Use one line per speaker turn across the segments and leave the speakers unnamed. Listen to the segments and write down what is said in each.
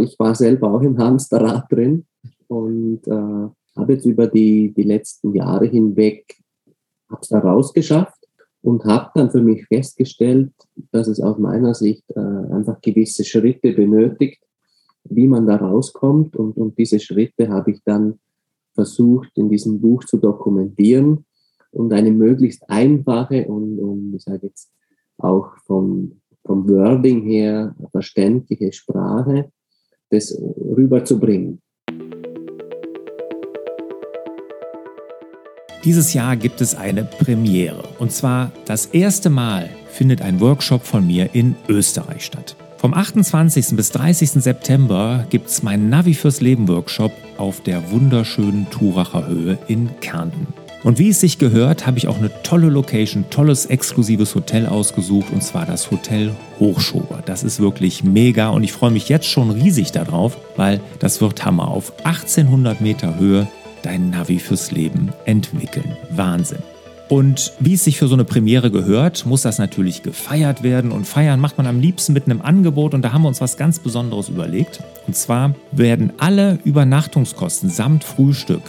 ich war selber auch im Hamsterrad drin und äh, habe jetzt über die, die letzten Jahre hinweg, es da rausgeschafft und habe dann für mich festgestellt, dass es aus meiner Sicht äh, einfach gewisse Schritte benötigt, wie man da rauskommt. Und, und diese Schritte habe ich dann versucht, in diesem Buch zu dokumentieren und eine möglichst einfache und, und ich sage jetzt auch vom, vom Wording her verständliche Sprache das rüberzubringen.
Dieses Jahr gibt es eine Premiere. Und zwar das erste Mal findet ein Workshop von mir in Österreich statt. Vom 28. bis 30. September gibt es meinen Navi fürs Leben Workshop auf der wunderschönen Turacher Höhe in Kärnten. Und wie es sich gehört, habe ich auch eine tolle Location, tolles exklusives Hotel ausgesucht und zwar das Hotel Hochschober. Das ist wirklich mega und ich freue mich jetzt schon riesig darauf, weil das wird Hammer auf 1800 Meter Höhe dein Navi fürs Leben entwickeln. Wahnsinn. Und wie es sich für so eine Premiere gehört, muss das natürlich gefeiert werden. Und feiern macht man am liebsten mit einem Angebot. Und da haben wir uns was ganz Besonderes überlegt. Und zwar werden alle Übernachtungskosten samt Frühstück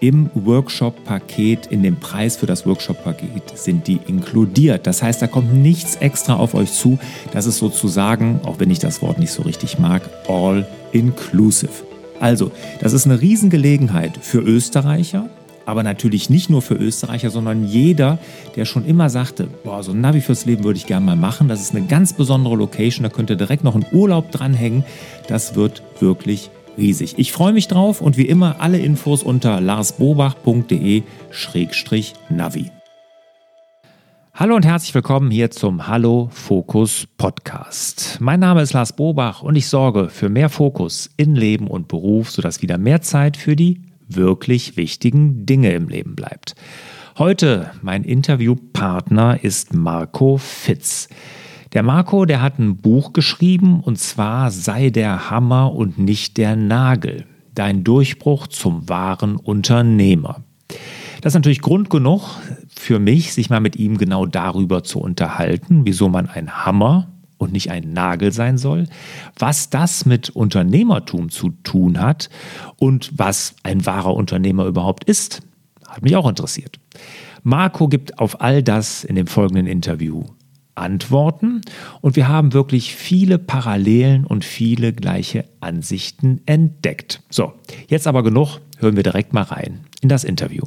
im Workshop-Paket, in dem Preis für das Workshop-Paket sind die inkludiert. Das heißt, da kommt nichts extra auf euch zu. Das ist sozusagen, auch wenn ich das Wort nicht so richtig mag, all inclusive. Also, das ist eine Riesengelegenheit für Österreicher, aber natürlich nicht nur für Österreicher, sondern jeder, der schon immer sagte, boah, so ein Navi fürs Leben würde ich gerne mal machen. Das ist eine ganz besondere Location, da könnt ihr direkt noch einen Urlaub dranhängen. Das wird wirklich riesig. Ich freue mich drauf und wie immer alle Infos unter larsbobach.de-navi. Hallo und herzlich willkommen hier zum Hallo Fokus Podcast. Mein Name ist Lars Bobach und ich sorge für mehr Fokus in Leben und Beruf, sodass wieder mehr Zeit für die wirklich wichtigen Dinge im Leben bleibt. Heute mein Interviewpartner ist Marco Fitz. Der Marco, der hat ein Buch geschrieben und zwar Sei der Hammer und nicht der Nagel. Dein Durchbruch zum wahren Unternehmer. Das ist natürlich Grund genug für mich, sich mal mit ihm genau darüber zu unterhalten, wieso man ein Hammer und nicht ein Nagel sein soll, was das mit Unternehmertum zu tun hat und was ein wahrer Unternehmer überhaupt ist. Hat mich auch interessiert. Marco gibt auf all das in dem folgenden Interview Antworten und wir haben wirklich viele Parallelen und viele gleiche Ansichten entdeckt. So, jetzt aber genug, hören wir direkt mal rein in das Interview.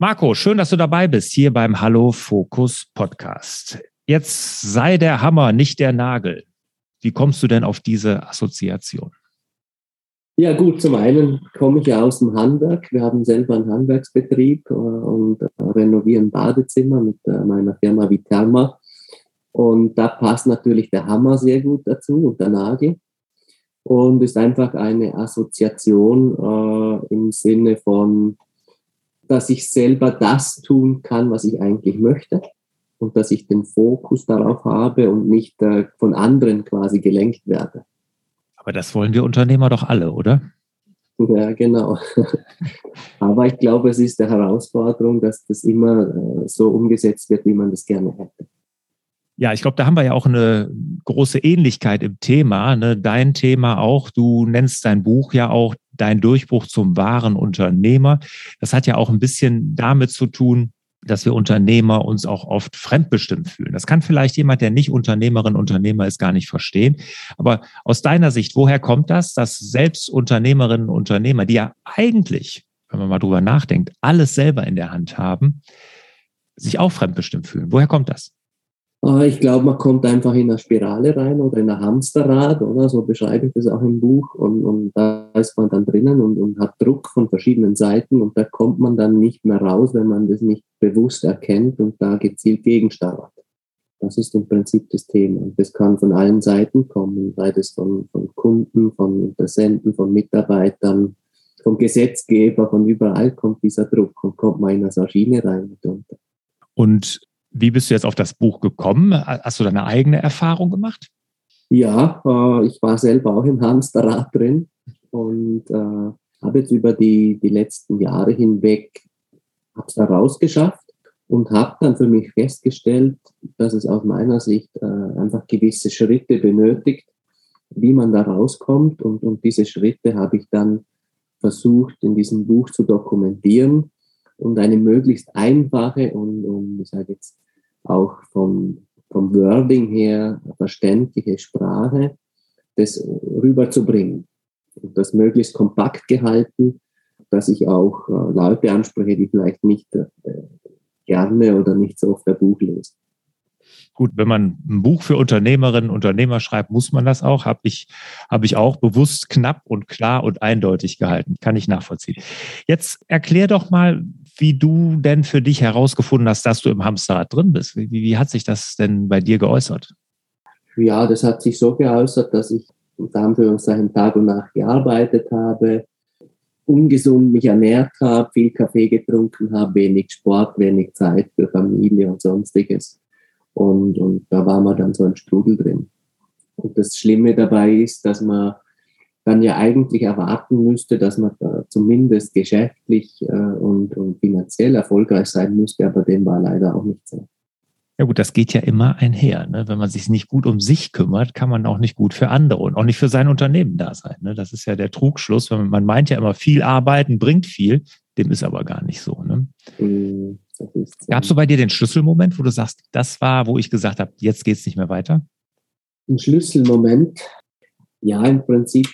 Marco, schön, dass du dabei bist hier beim Hallo Fokus Podcast. Jetzt sei der Hammer, nicht der Nagel. Wie kommst du denn auf diese Assoziation?
Ja gut, zum einen komme ich ja aus dem Handwerk. Wir haben selber einen Handwerksbetrieb äh, und renovieren Badezimmer mit äh, meiner Firma Viterma. Und da passt natürlich der Hammer sehr gut dazu und der Nagel. Und ist einfach eine Assoziation äh, im Sinne von dass ich selber das tun kann, was ich eigentlich möchte und dass ich den Fokus darauf habe und nicht äh, von anderen quasi gelenkt werde.
Aber das wollen wir Unternehmer doch alle, oder?
Ja, genau. Aber ich glaube, es ist eine Herausforderung, dass das immer äh, so umgesetzt wird, wie man das gerne hätte.
Ja, ich glaube, da haben wir ja auch eine große Ähnlichkeit im Thema. Ne? Dein Thema auch, du nennst dein Buch ja auch Dein Durchbruch zum wahren Unternehmer. Das hat ja auch ein bisschen damit zu tun, dass wir Unternehmer uns auch oft fremdbestimmt fühlen. Das kann vielleicht jemand, der nicht Unternehmerin, Unternehmer ist, gar nicht verstehen. Aber aus deiner Sicht, woher kommt das, dass selbst Unternehmerinnen und Unternehmer, die ja eigentlich, wenn man mal drüber nachdenkt, alles selber in der Hand haben, sich auch fremdbestimmt fühlen? Woher kommt das?
Ah, ich glaube, man kommt einfach in eine Spirale rein oder in ein Hamsterrad, oder? So beschreibe ich das auch im Buch. Und, und da ist man dann drinnen und, und hat Druck von verschiedenen Seiten und da kommt man dann nicht mehr raus, wenn man das nicht bewusst erkennt und da gezielt gegensteuert. Das ist im Prinzip das Thema. Und das kann von allen Seiten kommen, sei das von, von Kunden, von Interessenten, von Mitarbeitern, vom Gesetzgeber, von überall kommt dieser Druck und kommt man in eine Schiene rein mitunter.
Und wie bist du jetzt auf das Buch gekommen? Hast du deine eigene Erfahrung gemacht?
Ja, äh, ich war selber auch im Hamsterrad drin und äh, habe jetzt über die, die letzten Jahre hinweg es da rausgeschafft und habe dann für mich festgestellt, dass es aus meiner Sicht äh, einfach gewisse Schritte benötigt, wie man da rauskommt. Und, und diese Schritte habe ich dann versucht, in diesem Buch zu dokumentieren und eine möglichst einfache und, und ich sage jetzt auch vom, vom Wording her verständliche Sprache das rüberzubringen. Und das möglichst kompakt gehalten, dass ich auch äh, Leute anspreche, die vielleicht nicht äh, gerne oder nicht so oft ein Buch lesen.
Gut, wenn man ein Buch für Unternehmerinnen und Unternehmer schreibt, muss man das auch. Habe ich, hab ich auch bewusst knapp und klar und eindeutig gehalten. Kann ich nachvollziehen. Jetzt erklär doch mal, wie du denn für dich herausgefunden hast, dass du im Hamsterrad drin bist. Wie, wie hat sich das denn bei dir geäußert?
Ja, das hat sich so geäußert, dass ich unter Anführungszeichen Tag und Nacht gearbeitet habe, ungesund mich ernährt habe, viel Kaffee getrunken habe, wenig Sport, wenig Zeit für Familie und sonstiges. Und, und da war man dann so ein Strudel drin. Und das Schlimme dabei ist, dass man dann ja eigentlich erwarten müsste, dass man da zumindest geschäftlich äh, und, und finanziell erfolgreich sein müsste, aber dem war leider auch nicht so.
Ja gut, das geht ja immer einher. Ne? Wenn man sich nicht gut um sich kümmert, kann man auch nicht gut für andere und auch nicht für sein Unternehmen da sein. Ne? Das ist ja der Trugschluss. Man, man meint ja immer, viel arbeiten bringt viel. Dem ist aber gar nicht so. Ne? Mhm, Gab es so bei dir den Schlüsselmoment, wo du sagst, das war, wo ich gesagt habe, jetzt geht es nicht mehr weiter?
Ein Schlüsselmoment, ja, im Prinzip.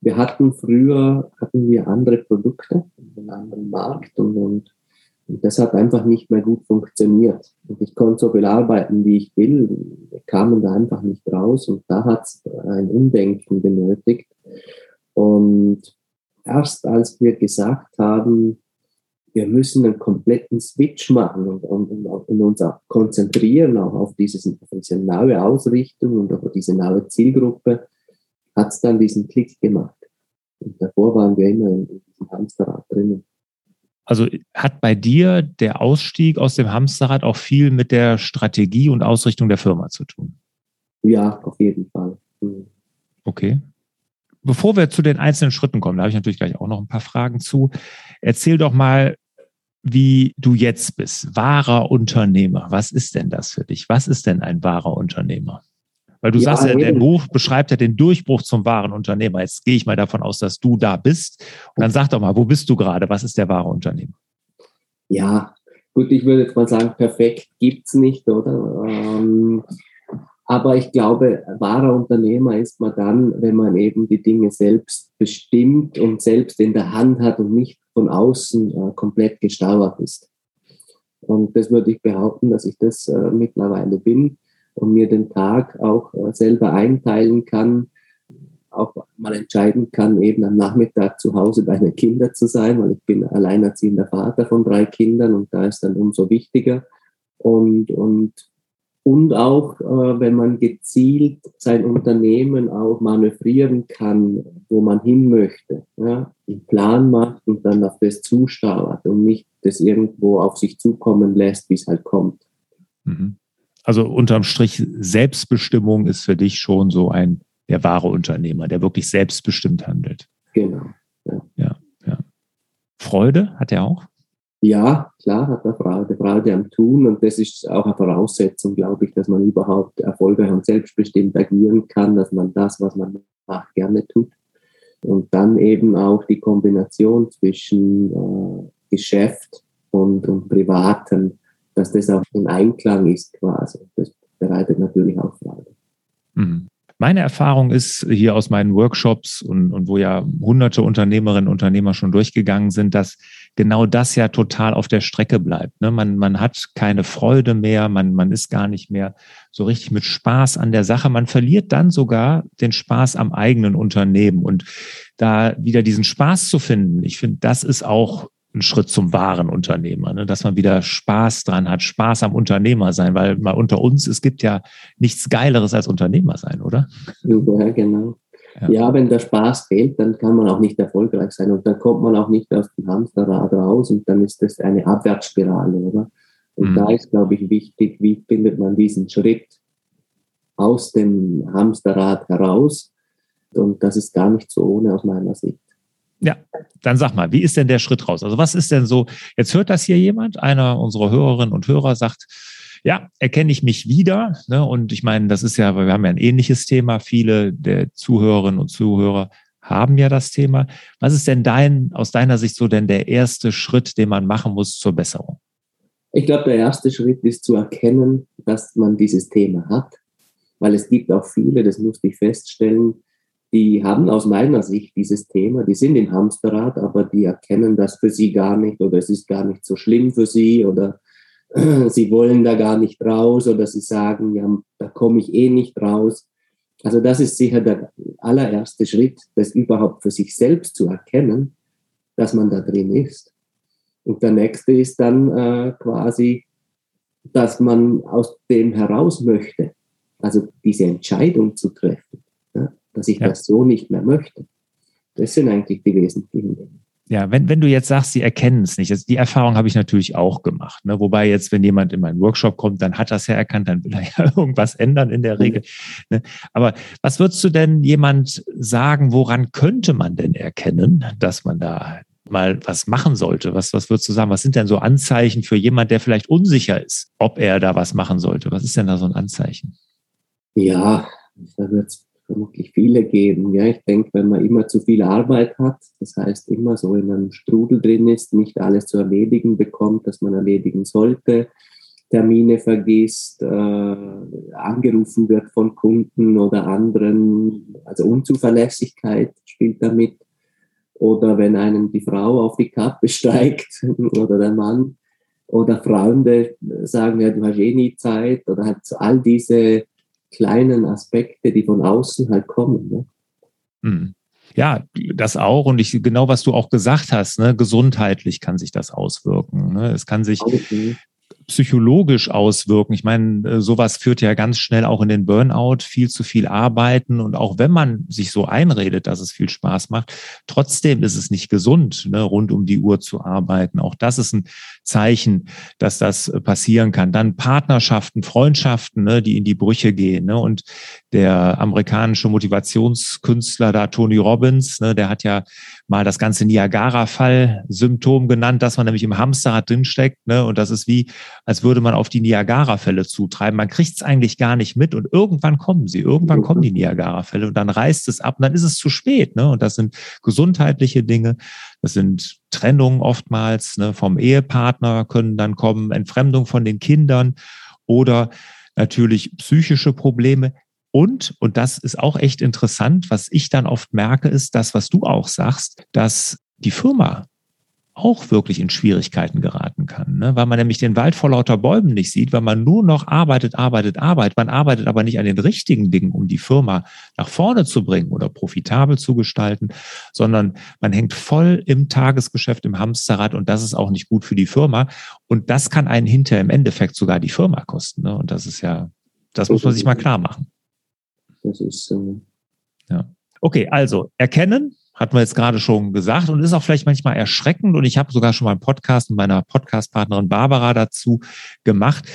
Wir hatten früher hatten wir andere Produkte, einen anderen Markt und, und und das hat einfach nicht mehr gut funktioniert. Und ich konnte so viel arbeiten, wie ich will. Wir kamen da einfach nicht raus. Und da hat es ein Umdenken benötigt. Und erst als wir gesagt haben, wir müssen einen kompletten Switch machen und, und, und uns auch konzentrieren auch auf, dieses, auf diese neue Ausrichtung und auf diese neue Zielgruppe, hat es dann diesen Klick gemacht. Und davor waren wir immer in, in diesem Hamsterrad drinnen.
Also hat bei dir der Ausstieg aus dem Hamsterrad auch viel mit der Strategie und Ausrichtung der Firma zu tun?
Ja, auf jeden Fall. Mhm.
Okay. Bevor wir zu den einzelnen Schritten kommen, da habe ich natürlich gleich auch noch ein paar Fragen zu. Erzähl doch mal, wie du jetzt bist. Wahrer Unternehmer. Was ist denn das für dich? Was ist denn ein wahrer Unternehmer? Weil du ja, sagst ja, der Buch beschreibt ja den Durchbruch zum wahren Unternehmer. Jetzt gehe ich mal davon aus, dass du da bist. Und dann sag doch mal, wo bist du gerade? Was ist der wahre Unternehmer?
Ja, gut, ich würde jetzt mal sagen, perfekt gibt's nicht, oder? Ähm, aber ich glaube, wahrer Unternehmer ist man dann, wenn man eben die Dinge selbst bestimmt und selbst in der Hand hat und nicht von außen äh, komplett gestauert ist. Und das würde ich behaupten, dass ich das äh, mittlerweile bin und mir den Tag auch äh, selber einteilen kann, auch mal entscheiden kann, eben am Nachmittag zu Hause bei den Kindern zu sein, weil ich bin alleinerziehender Vater von drei Kindern und da ist dann umso wichtiger. Und, und, und auch, äh, wenn man gezielt sein Unternehmen auch manövrieren kann, wo man hin möchte, ja, einen Plan macht und dann auf das zusteuert und nicht das irgendwo auf sich zukommen lässt, wie es halt kommt.
Mhm also unterm Strich Selbstbestimmung ist für dich schon so ein der wahre Unternehmer, der wirklich selbstbestimmt handelt.
Genau.
Ja, ja. ja. Freude hat er auch?
Ja, klar hat er Freude, Freude am Tun und das ist auch eine Voraussetzung, glaube ich, dass man überhaupt erfolgreich und selbstbestimmt agieren kann, dass man das, was man macht, gerne tut. Und dann eben auch die Kombination zwischen äh, Geschäft und, und Privaten dass das auch im Einklang ist quasi. Das bereitet natürlich auch Freude.
Mhm. Meine Erfahrung ist hier aus meinen Workshops und, und wo ja hunderte Unternehmerinnen und Unternehmer schon durchgegangen sind, dass genau das ja total auf der Strecke bleibt. Ne? Man, man hat keine Freude mehr, man, man ist gar nicht mehr so richtig mit Spaß an der Sache. Man verliert dann sogar den Spaß am eigenen Unternehmen. Und da wieder diesen Spaß zu finden, ich finde, das ist auch ein Schritt zum wahren Unternehmer, ne? dass man wieder Spaß dran hat, Spaß am Unternehmer sein, weil mal unter uns, es gibt ja nichts Geileres als Unternehmer sein, oder?
Ja, genau. Ja. ja. wenn der Spaß fehlt, dann kann man auch nicht erfolgreich sein und dann kommt man auch nicht aus dem Hamsterrad raus und dann ist das eine Abwärtsspirale, oder? Und mhm. da ist, glaube ich, wichtig, wie findet man diesen Schritt aus dem Hamsterrad heraus? Und das ist gar nicht so ohne aus meiner Sicht.
Ja, dann sag mal, wie ist denn der Schritt raus? Also was ist denn so, jetzt hört das hier jemand, einer unserer Hörerinnen und Hörer sagt, ja, erkenne ich mich wieder. Ne? Und ich meine, das ist ja, wir haben ja ein ähnliches Thema. Viele der Zuhörerinnen und Zuhörer haben ja das Thema. Was ist denn dein, aus deiner Sicht so denn der erste Schritt, den man machen muss zur Besserung?
Ich glaube, der erste Schritt ist zu erkennen, dass man dieses Thema hat, weil es gibt auch viele, das musste ich feststellen, die haben aus meiner Sicht dieses Thema, die sind im Hamsterrad, aber die erkennen das für sie gar nicht oder es ist gar nicht so schlimm für sie oder sie wollen da gar nicht raus oder sie sagen, ja, da komme ich eh nicht raus. Also das ist sicher der allererste Schritt, das überhaupt für sich selbst zu erkennen, dass man da drin ist. Und der nächste ist dann äh, quasi, dass man aus dem heraus möchte. Also diese Entscheidung zu treffen dass ich ja. das so nicht mehr möchte. Das sind eigentlich die wesentlichen Dinge.
Ja, wenn, wenn du jetzt sagst, sie erkennen es nicht, also die Erfahrung habe ich natürlich auch gemacht. Ne? Wobei jetzt, wenn jemand in meinen Workshop kommt, dann hat das ja erkannt, dann will er ja irgendwas ändern in der Regel. Ne? Aber was würdest du denn jemand sagen, woran könnte man denn erkennen, dass man da mal was machen sollte? Was, was würdest du sagen? Was sind denn so Anzeichen für jemand, der vielleicht unsicher ist, ob er da was machen sollte? Was ist denn da so ein Anzeichen?
Ja, da wird es vermutlich viele geben. Ja, ich denke, wenn man immer zu viel Arbeit hat, das heißt immer so in einem Strudel drin ist, nicht alles zu erledigen bekommt, dass man erledigen sollte, Termine vergisst, äh, angerufen wird von Kunden oder anderen, also Unzuverlässigkeit spielt damit. Oder wenn einem die Frau auf die Kappe steigt oder der Mann oder Freunde sagen, ja, du hast eh nie Zeit oder halt all diese kleinen Aspekte, die von außen halt kommen. Ne?
Mhm. Ja, das auch. Und ich, genau was du auch gesagt hast, ne, gesundheitlich kann sich das auswirken. Ne? Es kann sich okay psychologisch auswirken. Ich meine, äh, sowas führt ja ganz schnell auch in den Burnout, viel zu viel arbeiten und auch wenn man sich so einredet, dass es viel Spaß macht, trotzdem ist es nicht gesund, ne, rund um die Uhr zu arbeiten. Auch das ist ein Zeichen, dass das äh, passieren kann. Dann Partnerschaften, Freundschaften, ne, die in die Brüche gehen. Ne, und der amerikanische Motivationskünstler da, Tony Robbins, ne, der hat ja mal das ganze Niagara-Fall-Symptom genannt, dass man nämlich im Hamsterrad drinsteckt. Ne? Und das ist wie, als würde man auf die Niagara-Fälle zutreiben. Man kriegt es eigentlich gar nicht mit und irgendwann kommen sie. Irgendwann kommen die Niagara-Fälle und dann reißt es ab und dann ist es zu spät. Ne? Und das sind gesundheitliche Dinge. Das sind Trennungen oftmals ne? vom Ehepartner können dann kommen, Entfremdung von den Kindern oder natürlich psychische Probleme. Und, und das ist auch echt interessant, was ich dann oft merke, ist das, was du auch sagst, dass die Firma auch wirklich in Schwierigkeiten geraten kann, ne? weil man nämlich den Wald vor lauter Bäumen nicht sieht, weil man nur noch arbeitet, arbeitet, arbeitet. Man arbeitet aber nicht an den richtigen Dingen, um die Firma nach vorne zu bringen oder profitabel zu gestalten, sondern man hängt voll im Tagesgeschäft, im Hamsterrad und das ist auch nicht gut für die Firma. Und das kann einen hinterher im Endeffekt sogar die Firma kosten. Ne? Und das ist ja, das muss man sich mal klar machen. Das ist so. Ja. Okay, also erkennen, hatten wir jetzt gerade schon gesagt und ist auch vielleicht manchmal erschreckend. Und ich habe sogar schon mal einen Podcast mit meiner Podcastpartnerin Barbara dazu gemacht,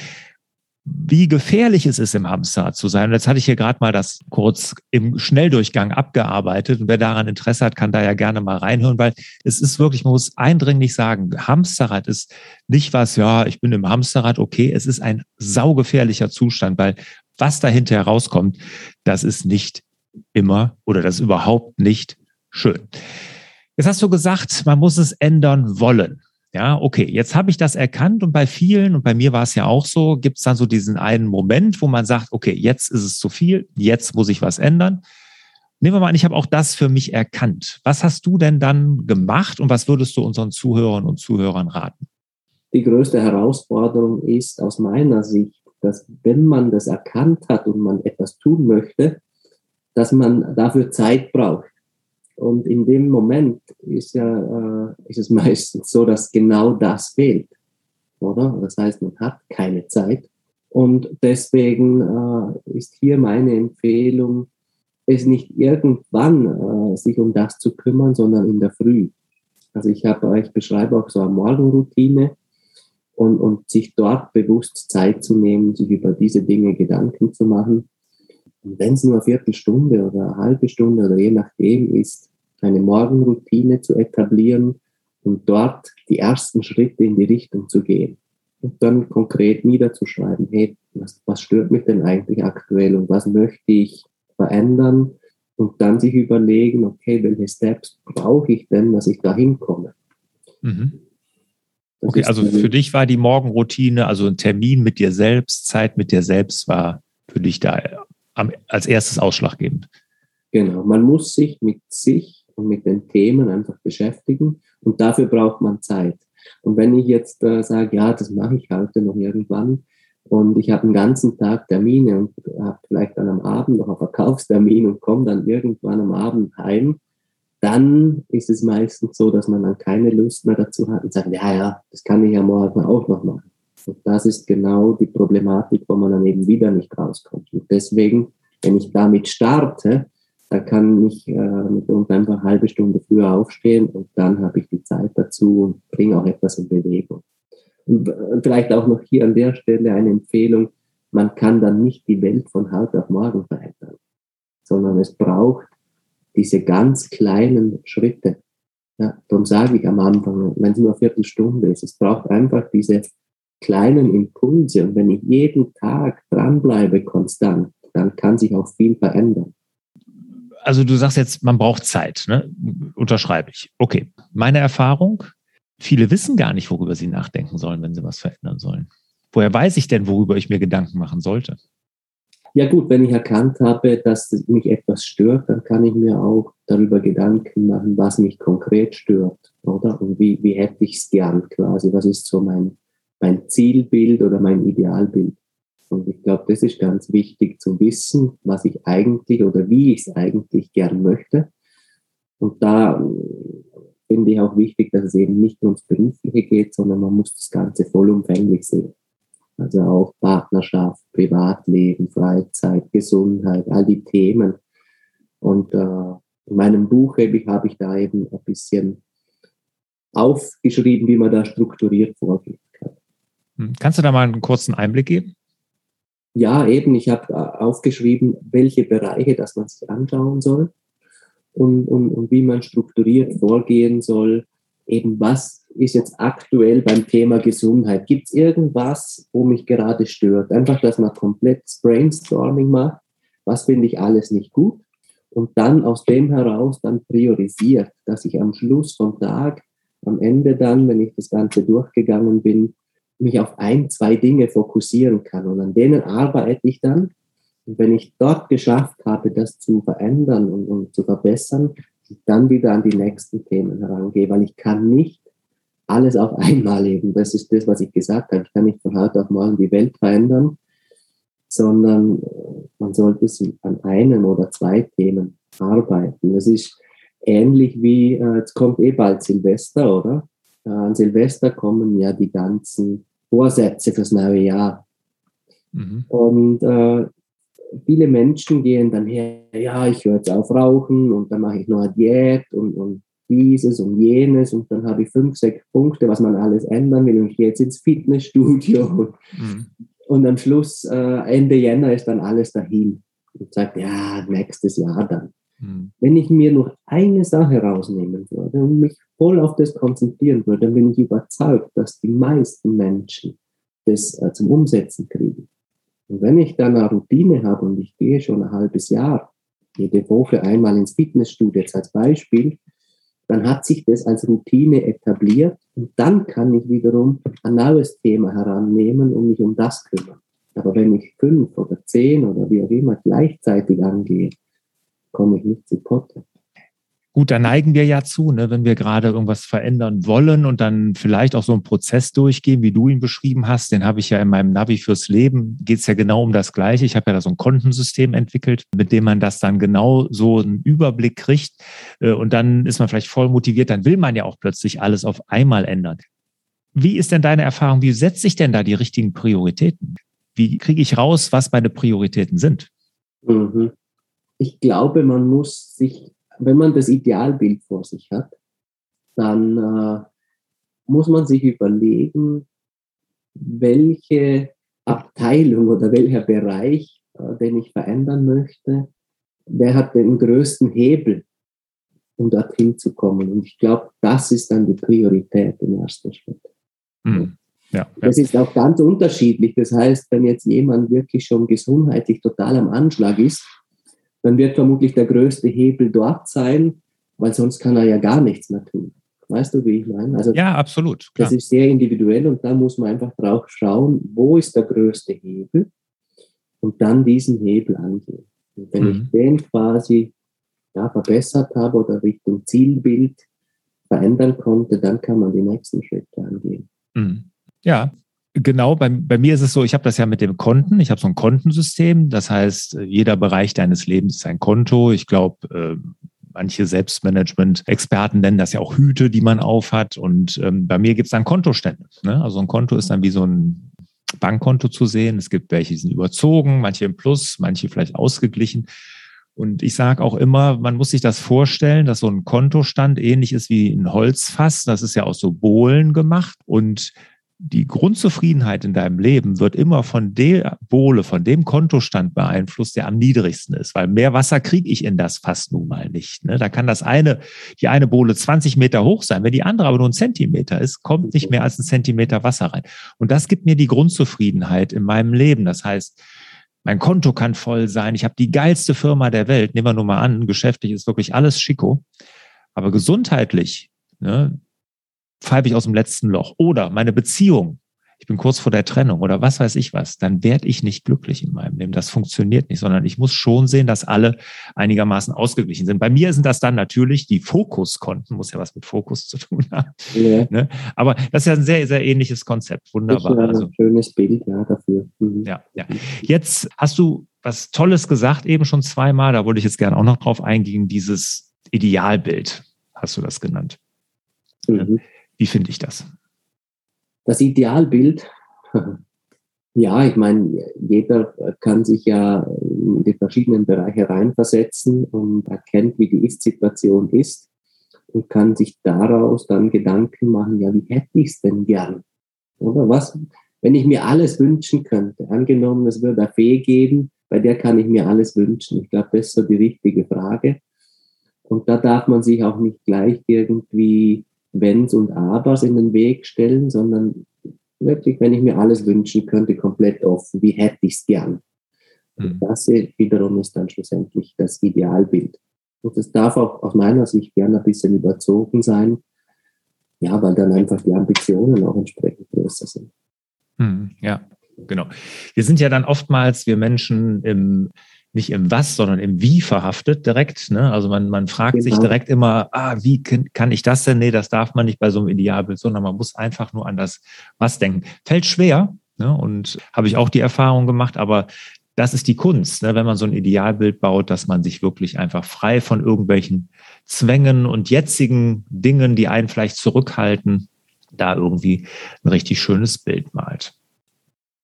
wie gefährlich es ist, im Hamsterrad zu sein. Und jetzt hatte ich hier gerade mal das kurz im Schnelldurchgang abgearbeitet. Und wer daran Interesse hat, kann da ja gerne mal reinhören, weil es ist wirklich, man muss eindringlich sagen, Hamsterrad ist nicht was, ja, ich bin im Hamsterrad, okay, es ist ein saugefährlicher Zustand, weil was dahinter herauskommt, das ist nicht immer oder das ist überhaupt nicht schön. Jetzt hast du gesagt, man muss es ändern wollen. Ja, okay, jetzt habe ich das erkannt und bei vielen, und bei mir war es ja auch so, gibt es dann so diesen einen Moment, wo man sagt, okay, jetzt ist es zu viel, jetzt muss ich was ändern. Nehmen wir mal an, ich habe auch das für mich erkannt. Was hast du denn dann gemacht und was würdest du unseren Zuhörern und Zuhörern raten?
Die größte Herausforderung ist aus meiner Sicht, dass wenn man das erkannt hat und man etwas tun möchte, dass man dafür Zeit braucht. Und in dem Moment ist ja, äh, ist es meistens so, dass genau das fehlt, oder? Das heißt, man hat keine Zeit. Und deswegen äh, ist hier meine Empfehlung, es nicht irgendwann äh, sich um das zu kümmern, sondern in der Früh. Also ich habe, ich beschreibe auch so eine Morgenroutine und, und sich dort bewusst Zeit zu nehmen, sich über diese Dinge Gedanken zu machen. Und wenn es nur eine Viertelstunde oder eine halbe Stunde oder je nachdem ist, eine Morgenroutine zu etablieren und dort die ersten Schritte in die Richtung zu gehen. Und dann konkret niederzuschreiben, hey, was, was stört mich denn eigentlich aktuell und was möchte ich verändern? Und dann sich überlegen, okay, welche Steps brauche ich denn, dass ich da hinkomme?
Mhm. Okay, also für dich war die Morgenroutine, also ein Termin mit dir selbst, Zeit mit dir selbst war für dich da als erstes ausschlaggebend.
Genau, man muss sich mit sich und mit den Themen einfach beschäftigen und dafür braucht man Zeit. Und wenn ich jetzt äh, sage, ja, das mache ich heute noch irgendwann und ich habe einen ganzen Tag Termine und habe vielleicht dann am Abend noch einen Verkaufstermin und komme dann irgendwann am Abend heim, dann ist es meistens so, dass man dann keine Lust mehr dazu hat und sagt, ja, ja, das kann ich ja morgen auch noch machen. Und das ist genau die Problematik, wo man dann eben wieder nicht rauskommt. Und deswegen, wenn ich damit starte, dann kann ich äh, mit uns einfach eine halbe Stunde früher aufstehen und dann habe ich die Zeit dazu und bringe auch etwas in Bewegung. Und äh, vielleicht auch noch hier an der Stelle eine Empfehlung, man kann dann nicht die Welt von heute auf morgen verändern, sondern es braucht diese ganz kleinen Schritte. Ja, darum sage ich am Anfang, wenn es nur eine Viertelstunde ist, es braucht einfach diese kleinen Impulse. Und wenn ich jeden Tag dranbleibe, konstant, dann kann sich auch viel verändern.
Also du sagst jetzt, man braucht Zeit, ne? Unterschreibe ich. Okay. Meine Erfahrung, viele wissen gar nicht, worüber sie nachdenken sollen, wenn sie was verändern sollen. Woher weiß ich denn, worüber ich mir Gedanken machen sollte?
Ja gut, wenn ich erkannt habe, dass mich etwas stört, dann kann ich mir auch darüber Gedanken machen, was mich konkret stört, oder? Und wie, wie hätte ich es gern quasi? Was ist so mein, mein Zielbild oder mein Idealbild? Und ich glaube, das ist ganz wichtig zu wissen, was ich eigentlich oder wie ich es eigentlich gern möchte. Und da äh, finde ich auch wichtig, dass es eben nicht nur ums Berufliche geht, sondern man muss das Ganze vollumfänglich sehen. Also auch Partnerschaft, Privatleben, Freizeit, Gesundheit, all die Themen. Und äh, in meinem Buch habe ich, da eben ein bisschen aufgeschrieben, wie man da strukturiert vorgehen kann.
Hm, kannst du da mal einen kurzen Einblick geben?
Ja, eben, ich habe äh, aufgeschrieben, welche Bereiche, dass man sich anschauen soll und, und, und wie man strukturiert vorgehen soll, eben was ist jetzt aktuell beim Thema Gesundheit? Gibt es irgendwas, wo mich gerade stört? Einfach, dass man komplett Brainstorming macht. Was finde ich alles nicht gut? Und dann aus dem heraus dann priorisiert, dass ich am Schluss vom Tag, am Ende dann, wenn ich das Ganze durchgegangen bin, mich auf ein, zwei Dinge fokussieren kann. Und an denen arbeite ich dann. Und wenn ich dort geschafft habe, das zu verändern und, und zu verbessern, dann wieder an die nächsten Themen herangehe, weil ich kann nicht alles auf einmal leben. Das ist das, was ich gesagt habe. Ich kann nicht von heute auf morgen die Welt verändern, sondern äh, man sollte an einem oder zwei Themen arbeiten. Das ist ähnlich wie, äh, jetzt kommt eh bald Silvester, oder? Äh, an Silvester kommen ja die ganzen Vorsätze fürs neue Jahr. Mhm. Und äh, viele Menschen gehen dann her, ja, ich höre jetzt auf Rauchen und dann mache ich noch eine Diät und, und dieses und jenes und dann habe ich fünf, sechs Punkte, was man alles ändern will und ich gehe jetzt ins Fitnessstudio. Mhm. Und am Schluss, äh, Ende Jänner, ist dann alles dahin und sagt, ja, nächstes Jahr dann. Mhm. Wenn ich mir nur eine Sache rausnehmen würde und mich voll auf das konzentrieren würde, dann bin ich überzeugt, dass die meisten Menschen das äh, zum Umsetzen kriegen. Und wenn ich dann eine Routine habe und ich gehe schon ein halbes Jahr, jede Woche einmal ins Fitnessstudio jetzt als Beispiel, dann hat sich das als Routine etabliert und dann kann ich wiederum ein neues Thema herannehmen und mich um das kümmern. Aber wenn ich fünf oder zehn oder wie auch immer gleichzeitig angehe, komme ich nicht zu Potte.
Gut, da neigen wir ja zu, ne, wenn wir gerade irgendwas verändern wollen und dann vielleicht auch so einen Prozess durchgehen, wie du ihn beschrieben hast. Den habe ich ja in meinem Navi fürs Leben. Geht es ja genau um das Gleiche. Ich habe ja da so ein Kontensystem entwickelt, mit dem man das dann genau so einen Überblick kriegt. Äh, und dann ist man vielleicht voll motiviert. Dann will man ja auch plötzlich alles auf einmal ändern. Wie ist denn deine Erfahrung? Wie setze ich denn da die richtigen Prioritäten? Wie kriege ich raus, was meine Prioritäten sind?
Mhm. Ich glaube, man muss sich wenn man das Idealbild vor sich hat, dann äh, muss man sich überlegen, welche Abteilung oder welcher Bereich, äh, den ich verändern möchte, wer hat den größten Hebel, um dorthin zu kommen. Und ich glaube, das ist dann die Priorität im ersten Schritt. Mhm. Ja, das ist auch ganz unterschiedlich. Das heißt, wenn jetzt jemand wirklich schon gesundheitlich total am Anschlag ist, dann wird vermutlich der größte Hebel dort sein, weil sonst kann er ja gar nichts mehr tun. Weißt du, wie ich meine?
Also, ja, absolut.
Klar. Das ist sehr individuell und da muss man einfach drauf schauen, wo ist der größte Hebel und dann diesen Hebel angehen. Und wenn mhm. ich den quasi ja, verbessert habe oder Richtung Zielbild verändern konnte, dann kann man die nächsten Schritte angehen.
Mhm. Ja, Genau, bei, bei mir ist es so, ich habe das ja mit dem Konten, ich habe so ein Kontensystem, das heißt, jeder Bereich deines Lebens ist ein Konto. Ich glaube, äh, manche Selbstmanagement-Experten nennen das ja auch Hüte, die man aufhat. Und ähm, bei mir gibt es dann Kontostände. Ne? Also ein Konto ist dann wie so ein Bankkonto zu sehen. Es gibt welche, die sind überzogen, manche im Plus, manche vielleicht ausgeglichen. Und ich sage auch immer, man muss sich das vorstellen, dass so ein Kontostand ähnlich ist wie ein Holzfass. Das ist ja aus so Bohlen gemacht. Und die Grundzufriedenheit in deinem Leben wird immer von der Bohle, von dem Kontostand beeinflusst, der am niedrigsten ist, weil mehr Wasser kriege ich in das Fass nun mal nicht. Ne? Da kann das eine, die eine Bohle 20 Meter hoch sein, wenn die andere aber nur ein Zentimeter ist, kommt nicht mehr als ein Zentimeter Wasser rein. Und das gibt mir die Grundzufriedenheit in meinem Leben. Das heißt, mein Konto kann voll sein, ich habe die geilste Firma der Welt, nehmen wir nur mal an, geschäftlich ist wirklich alles schicko, aber gesundheitlich, ne, pfeife ich aus dem letzten Loch. Oder meine Beziehung, ich bin kurz vor der Trennung oder was weiß ich was, dann werde ich nicht glücklich in meinem Leben. Das funktioniert nicht, sondern ich muss schon sehen, dass alle einigermaßen ausgeglichen sind. Bei mir sind das dann natürlich die Fokuskonten, muss ja was mit Fokus zu tun haben. Ja. Ne? Aber das ist ja ein sehr, sehr ähnliches Konzept. Wunderbar.
Das ist also, ein schönes Bild ja, dafür.
Mhm. Ja, ja. Jetzt hast du was Tolles gesagt, eben schon zweimal, da wollte ich jetzt gerne auch noch drauf eingehen, dieses Idealbild, hast du das genannt. Mhm. Wie finde ich das?
Das Idealbild, ja, ich meine, jeder kann sich ja in die verschiedenen Bereiche reinversetzen und erkennt, wie die Ist-Situation ist und kann sich daraus dann Gedanken machen, ja, wie hätte ich es denn gern? Oder was, wenn ich mir alles wünschen könnte? Angenommen, es würde eine Fee geben, bei der kann ich mir alles wünschen. Ich glaube, das ist so die richtige Frage. Und da darf man sich auch nicht gleich irgendwie Wenns und Abers in den Weg stellen, sondern wirklich, wenn ich mir alles wünschen könnte, komplett offen. Wie hätte ich es gern? Mhm. Das wiederum ist dann schlussendlich das Idealbild. Und das darf auch aus meiner Sicht gerne ein bisschen überzogen sein, ja, weil dann einfach die Ambitionen auch entsprechend größer sind.
Mhm, ja, genau. Wir sind ja dann oftmals, wir Menschen im nicht im Was, sondern im Wie verhaftet direkt. Ne? Also man, man fragt genau. sich direkt immer, ah, wie kann, ich das denn? Nee, das darf man nicht bei so einem Idealbild, sondern man muss einfach nur an das Was denken. Fällt schwer ne? und habe ich auch die Erfahrung gemacht, aber das ist die Kunst, ne? wenn man so ein Idealbild baut, dass man sich wirklich einfach frei von irgendwelchen Zwängen und jetzigen Dingen, die einen vielleicht zurückhalten, da irgendwie ein richtig schönes Bild malt.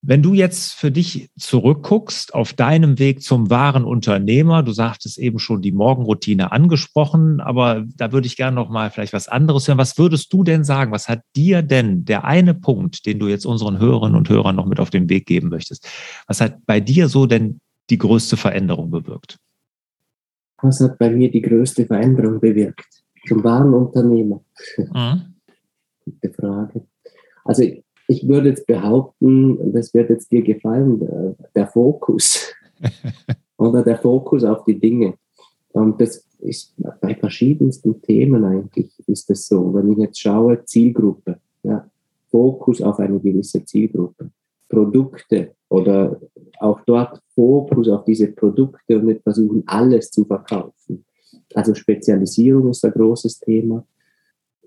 Wenn du jetzt für dich zurückguckst auf deinem Weg zum wahren Unternehmer, du sagtest eben schon die Morgenroutine angesprochen, aber da würde ich gerne noch mal vielleicht was anderes hören. Was würdest du denn sagen? Was hat dir denn der eine Punkt, den du jetzt unseren Hörerinnen und Hörern noch mit auf den Weg geben möchtest? Was hat bei dir so denn die größte Veränderung bewirkt?
Was hat bei mir die größte Veränderung bewirkt? Zum wahren Unternehmer. Mhm. Gute Frage. Also ich würde jetzt behaupten, das wird jetzt dir gefallen, der, der Fokus. Oder der Fokus auf die Dinge. Und das ist bei verschiedensten Themen eigentlich ist das so. Wenn ich jetzt schaue, Zielgruppe, ja, Fokus auf eine gewisse Zielgruppe, Produkte oder auch dort Fokus auf diese Produkte und nicht versuchen, alles zu verkaufen. Also Spezialisierung ist ein großes Thema.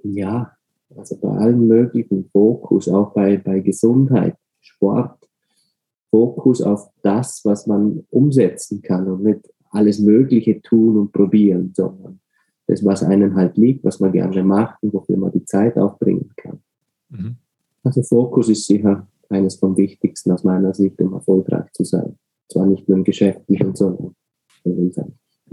Ja, also bei allen möglichen Fokus, auch bei, bei Gesundheit, Sport, Fokus auf das, was man umsetzen kann und nicht alles Mögliche tun und probieren, sondern das, was einem halt liegt, was man gerne macht und wofür man die Zeit aufbringen kann. Mhm. Also Fokus ist sicher eines vom Wichtigsten aus meiner Sicht, um erfolgreich zu sein. Zwar nicht nur im Geschäftlichen, sondern im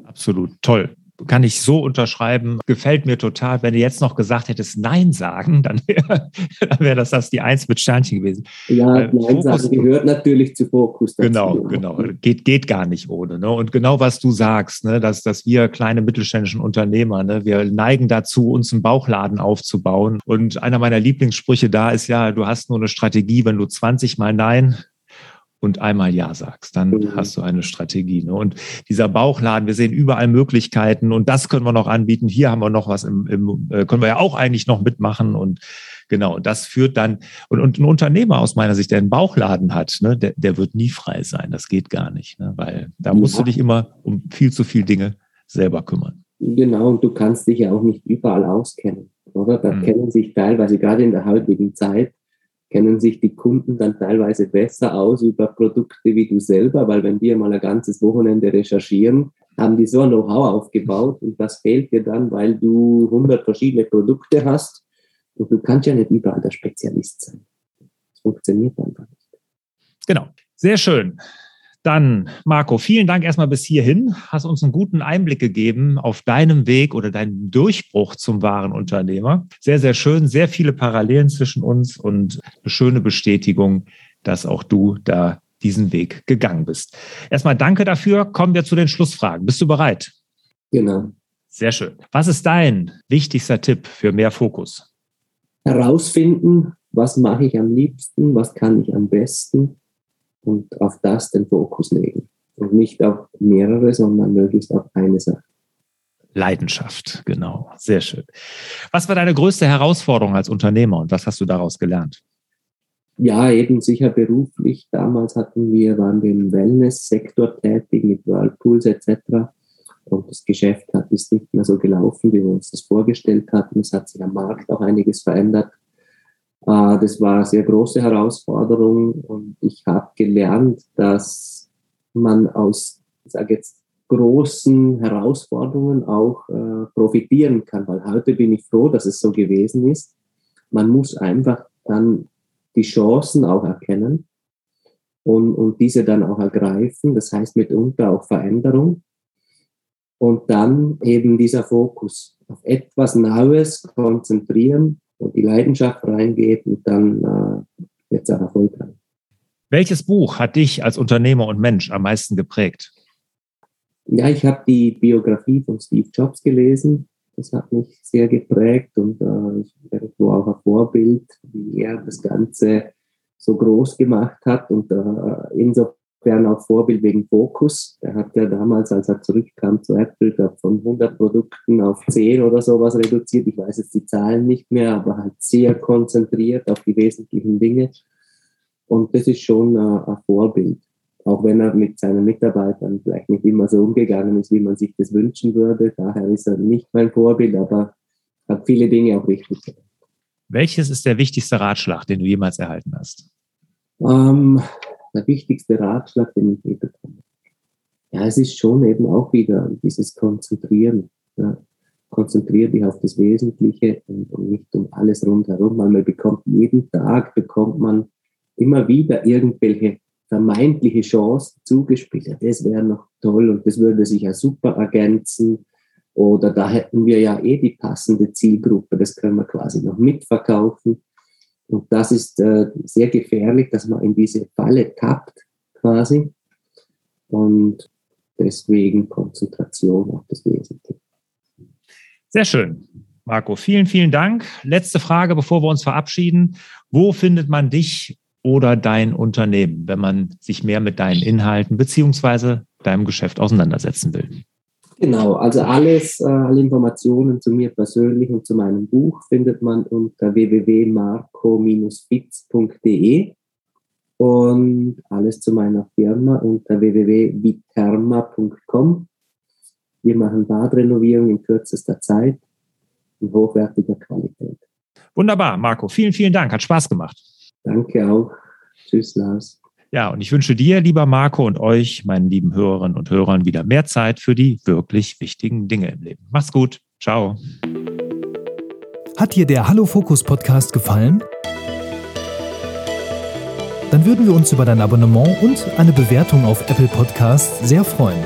Absolut, toll kann ich so unterschreiben. Gefällt mir total. Wenn du jetzt noch gesagt hättest, Nein sagen, dann wäre wär das das die Eins mit Sternchen gewesen.
Ja, äh, Nein sagen gehört natürlich zu Fokus.
Dazu. Genau, genau. Geht, geht gar nicht ohne. Ne? Und genau was du sagst, ne? dass, dass wir kleine mittelständischen Unternehmer, ne? wir neigen dazu, uns einen Bauchladen aufzubauen. Und einer meiner Lieblingssprüche da ist ja, du hast nur eine Strategie, wenn du 20 Mal Nein und einmal Ja sagst, dann mhm. hast du eine Strategie. Ne? Und dieser Bauchladen, wir sehen überall Möglichkeiten und das können wir noch anbieten. Hier haben wir noch was im, im äh, können wir ja auch eigentlich noch mitmachen und genau, das führt dann, und, und ein Unternehmer aus meiner Sicht, der einen Bauchladen hat, ne, der, der wird nie frei sein. Das geht gar nicht, ne? weil da musst du dich immer um viel zu viele Dinge selber kümmern.
Genau, und du kannst dich ja auch nicht überall auskennen, oder? Da mhm. kennen sich teilweise gerade in der heutigen Zeit kennen sich die Kunden dann teilweise besser aus über Produkte wie du selber, weil wenn die mal ein ganzes Wochenende recherchieren, haben die so ein Know-how aufgebaut und das fehlt dir dann, weil du 100 verschiedene Produkte hast und du kannst ja nicht überall der Spezialist sein. Das funktioniert einfach nicht.
Genau. Sehr schön. Dann, Marco, vielen Dank erstmal bis hierhin. Hast uns einen guten Einblick gegeben auf deinem Weg oder deinen Durchbruch zum wahren Unternehmer. Sehr, sehr schön. Sehr viele Parallelen zwischen uns und schöne Bestätigung, dass auch du da diesen Weg gegangen bist. Erstmal danke dafür. Kommen wir zu den Schlussfragen. Bist du bereit?
Genau.
Sehr schön. Was ist dein wichtigster Tipp für mehr Fokus?
Herausfinden, was mache ich am liebsten, was kann ich am besten und auf das den Fokus legen. Und nicht auf mehrere, sondern möglichst auf eine Sache.
Leidenschaft, genau. Sehr schön. Was war deine größte Herausforderung als Unternehmer und was hast du daraus gelernt?
Ja, eben sicher beruflich. Damals hatten wir, waren wir im Wellness-Sektor tätig mit Whirlpools etc. Und das Geschäft hat, ist nicht mehr so gelaufen, wie wir uns das vorgestellt hatten. Es hat sich am Markt auch einiges verändert. Äh, das war eine sehr große Herausforderung und ich habe gelernt, dass man aus, ich jetzt, großen Herausforderungen auch äh, profitieren kann, weil heute bin ich froh, dass es so gewesen ist. Man muss einfach dann die Chancen auch erkennen und, und diese dann auch ergreifen. Das heißt mitunter auch Veränderung. Und dann eben dieser Fokus auf etwas Neues konzentrieren wo die Leidenschaft reingeht und dann äh, wird es auch erfolgreich.
Welches Buch hat dich als Unternehmer und Mensch am meisten geprägt?
Ja, ich habe die Biografie von Steve Jobs gelesen. Das hat mich sehr geprägt und äh, ich irgendwo auch ein Vorbild, wie er das Ganze so groß gemacht hat. Und äh, insofern auch Vorbild wegen Fokus. Er hat ja damals, als er zurückkam zu Apple, von 100 Produkten auf 10 oder sowas reduziert. Ich weiß jetzt die Zahlen nicht mehr, aber halt sehr konzentriert auf die wesentlichen Dinge. Und das ist schon äh, ein Vorbild. Auch wenn er mit seinen Mitarbeitern vielleicht nicht immer so umgegangen ist, wie man sich das wünschen würde. Daher ist er nicht mein Vorbild, aber hat viele Dinge auch richtig gemacht.
Welches ist der wichtigste Ratschlag, den du jemals erhalten hast?
Ähm, der wichtigste Ratschlag, den ich je bekomme. Ja, es ist schon eben auch wieder dieses Konzentrieren. Ja. Konzentriere dich auf das Wesentliche und, und nicht um alles rundherum, weil man bekommt jeden Tag, bekommt man immer wieder irgendwelche vermeintliche Chancen zugespielt. Ja, das wäre noch toll und das würde sich ja super ergänzen. Oder da hätten wir ja eh die passende Zielgruppe, das können wir quasi noch mitverkaufen. Und das ist äh, sehr gefährlich, dass man in diese Falle tappt quasi. Und deswegen Konzentration auf das Wesentliche.
Sehr schön. Marco, vielen, vielen Dank. Letzte Frage, bevor wir uns verabschieden. Wo findet man dich oder dein Unternehmen, wenn man sich mehr mit deinen Inhalten beziehungsweise deinem Geschäft auseinandersetzen will?
Genau, also alles, äh, alle Informationen zu mir persönlich und zu meinem Buch findet man unter www.marco-fitz.de und alles zu meiner Firma unter www.viterma.com. Wir machen Badrenovierung in kürzester Zeit in hochwertiger Qualität.
Wunderbar, Marco. Vielen, vielen Dank. Hat Spaß gemacht.
Danke auch. Tschüss, Lars.
Ja, und ich wünsche dir, lieber Marco, und euch, meinen lieben Hörerinnen und Hörern, wieder mehr Zeit für die wirklich wichtigen Dinge im Leben. Mach's gut. Ciao.
Hat dir der Hallo Fokus Podcast gefallen? Dann würden wir uns über dein Abonnement und eine Bewertung auf Apple Podcasts sehr freuen.